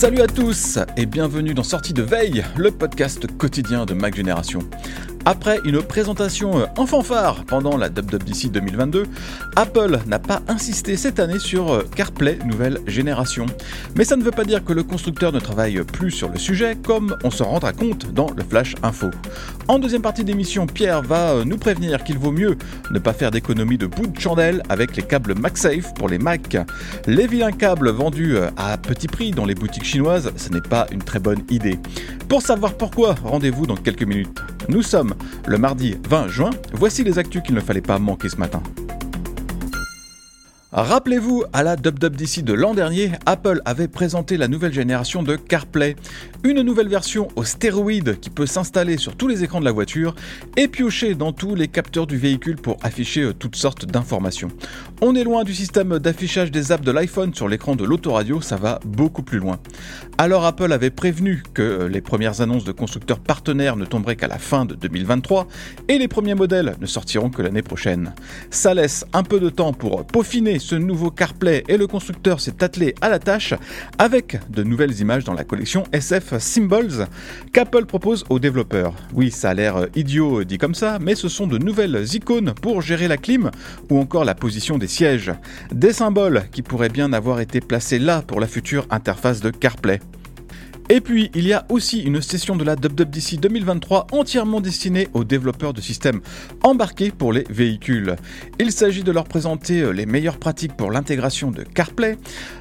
Salut à tous et bienvenue dans Sortie de Veille, le podcast quotidien de Mac Génération. Après une présentation en fanfare pendant la WWDC 2022, Apple n'a pas insisté cette année sur CarPlay nouvelle génération. Mais ça ne veut pas dire que le constructeur ne travaille plus sur le sujet, comme on s'en rendra compte dans le Flash Info. En deuxième partie d'émission, Pierre va nous prévenir qu'il vaut mieux ne pas faire d'économie de bout de chandelle avec les câbles MagSafe pour les Mac. Les vilains câbles vendus à petit prix dans les boutiques chinoises, ce n'est pas une très bonne idée. Pour savoir pourquoi, rendez-vous dans quelques minutes. Nous sommes le mardi 20 juin, voici les actus qu'il ne fallait pas manquer ce matin. Rappelez-vous, à la WWDC de l'an dernier, Apple avait présenté la nouvelle génération de CarPlay, une nouvelle version au stéroïde qui peut s'installer sur tous les écrans de la voiture et piocher dans tous les capteurs du véhicule pour afficher toutes sortes d'informations. On est loin du système d'affichage des apps de l'iPhone sur l'écran de l'autoradio, ça va beaucoup plus loin. Alors Apple avait prévenu que les premières annonces de constructeurs partenaires ne tomberaient qu'à la fin de 2023 et les premiers modèles ne sortiront que l'année prochaine. Ça laisse un peu de temps pour peaufiner ce nouveau CarPlay et le constructeur s'est attelé à la tâche avec de nouvelles images dans la collection SF Symbols qu'Apple propose aux développeurs. Oui, ça a l'air idiot dit comme ça, mais ce sont de nouvelles icônes pour gérer la clim ou encore la position des sièges. Des symboles qui pourraient bien avoir été placés là pour la future interface de CarPlay. Et puis, il y a aussi une session de la WWDC 2023 entièrement destinée aux développeurs de systèmes embarqués pour les véhicules. Il s'agit de leur présenter les meilleures pratiques pour l'intégration de CarPlay,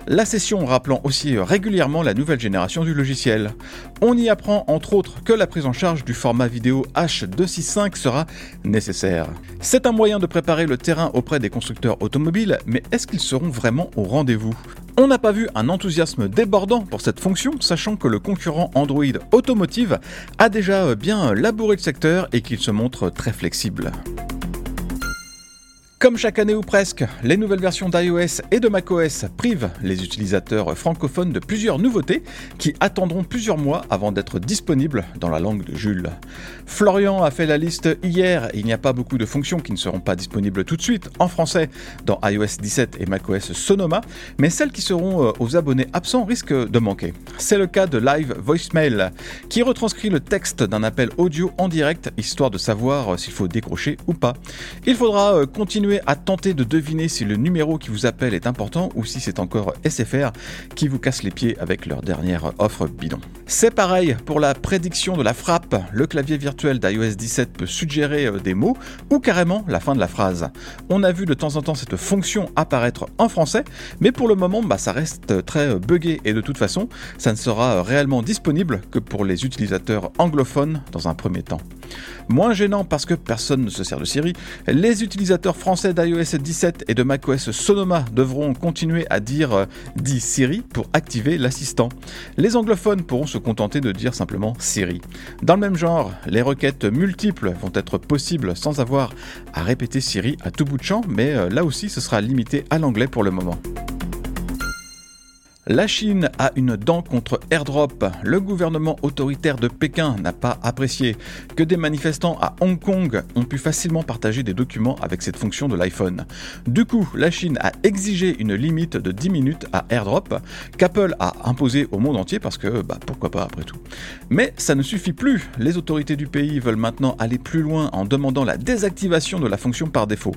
la session rappelant aussi régulièrement la nouvelle génération du logiciel. On y apprend entre autres que la prise en charge du format vidéo H265 sera nécessaire. C'est un moyen de préparer le terrain auprès des constructeurs automobiles, mais est-ce qu'ils seront vraiment au rendez-vous? On n'a pas vu un enthousiasme débordant pour cette fonction, sachant que le concurrent Android Automotive a déjà bien labouré le secteur et qu'il se montre très flexible. Comme chaque année ou presque, les nouvelles versions d'iOS et de macOS privent les utilisateurs francophones de plusieurs nouveautés qui attendront plusieurs mois avant d'être disponibles dans la langue de Jules. Florian a fait la liste hier il n'y a pas beaucoup de fonctions qui ne seront pas disponibles tout de suite en français dans iOS 17 et macOS Sonoma, mais celles qui seront aux abonnés absents risquent de manquer. C'est le cas de Live Voicemail, qui retranscrit le texte d'un appel audio en direct, histoire de savoir s'il faut décrocher ou pas. Il faudra continuer à tenter de deviner si le numéro qui vous appelle est important ou si c'est encore SFR qui vous casse les pieds avec leur dernière offre bidon. C'est pareil pour la prédiction de la frappe. Le clavier virtuel d'iOS 17 peut suggérer des mots ou carrément la fin de la phrase. On a vu de temps en temps cette fonction apparaître en français, mais pour le moment, bah, ça reste très buggé et de toute façon, ça ne sera réellement disponible que pour les utilisateurs anglophones dans un premier temps. Moins gênant parce que personne ne se sert de Siri, les utilisateurs français d'iOS 17 et de macOS Sonoma devront continuer à dire euh, dit Siri pour activer l'assistant. Les anglophones pourront se contenter de dire simplement Siri. Dans le même genre, les requêtes multiples vont être possibles sans avoir à répéter Siri à tout bout de champ, mais euh, là aussi ce sera limité à l'anglais pour le moment. La Chine a une dent contre AirDrop. Le gouvernement autoritaire de Pékin n'a pas apprécié que des manifestants à Hong Kong ont pu facilement partager des documents avec cette fonction de l'iPhone. Du coup, la Chine a exigé une limite de 10 minutes à AirDrop qu'Apple a imposé au monde entier parce que, bah, pourquoi pas après tout. Mais ça ne suffit plus. Les autorités du pays veulent maintenant aller plus loin en demandant la désactivation de la fonction par défaut.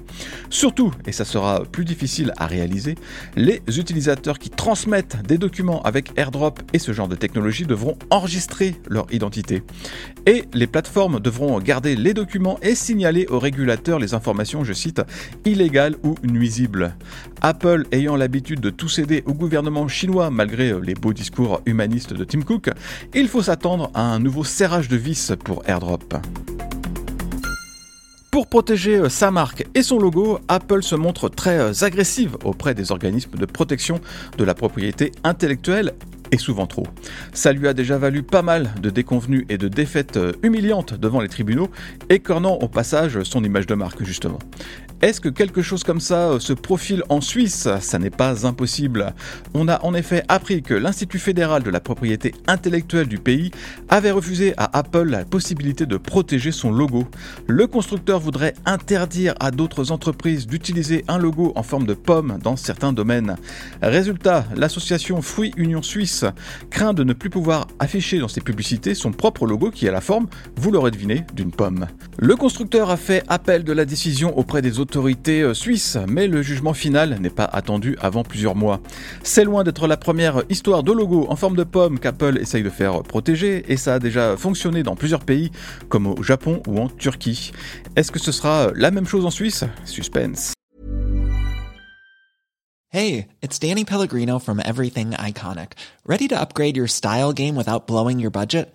Surtout, et ça sera plus difficile à réaliser, les utilisateurs qui transmettent des documents avec AirDrop et ce genre de technologie devront enregistrer leur identité. Et les plateformes devront garder les documents et signaler aux régulateurs les informations, je cite, illégales ou nuisibles. Apple ayant l'habitude de tout céder au gouvernement chinois malgré les beaux discours humanistes de Tim Cook, il faut s'attendre à un nouveau serrage de vis pour AirDrop. Pour protéger euh, sa marque et son logo, Apple se montre très euh, agressive auprès des organismes de protection de la propriété intellectuelle et souvent trop. Ça lui a déjà valu pas mal de déconvenues et de défaites euh, humiliantes devant les tribunaux, écornant au passage son image de marque justement. Est-ce que quelque chose comme ça euh, se profile en Suisse? Ça n'est pas impossible. On a en effet appris que l'Institut fédéral de la propriété intellectuelle du pays avait refusé à Apple la possibilité de protéger son logo. Le constructeur voudrait interdire à d'autres entreprises d'utiliser un logo en forme de pomme dans certains domaines. Résultat, l'association Fruit Union Suisse craint de ne plus pouvoir afficher dans ses publicités son propre logo qui a la forme, vous l'aurez deviné, d'une pomme. Le constructeur a fait appel de la décision auprès des autres autorité euh, suisse, mais le jugement final n'est pas attendu avant plusieurs mois. C'est loin d'être la première histoire de logo en forme de pomme qu'Apple essaye de faire protéger, et ça a déjà fonctionné dans plusieurs pays, comme au Japon ou en Turquie. Est-ce que ce sera la même chose en Suisse? Suspense. Hey, it's Danny Pellegrino from Everything Iconic. Ready to upgrade your style game without blowing your budget?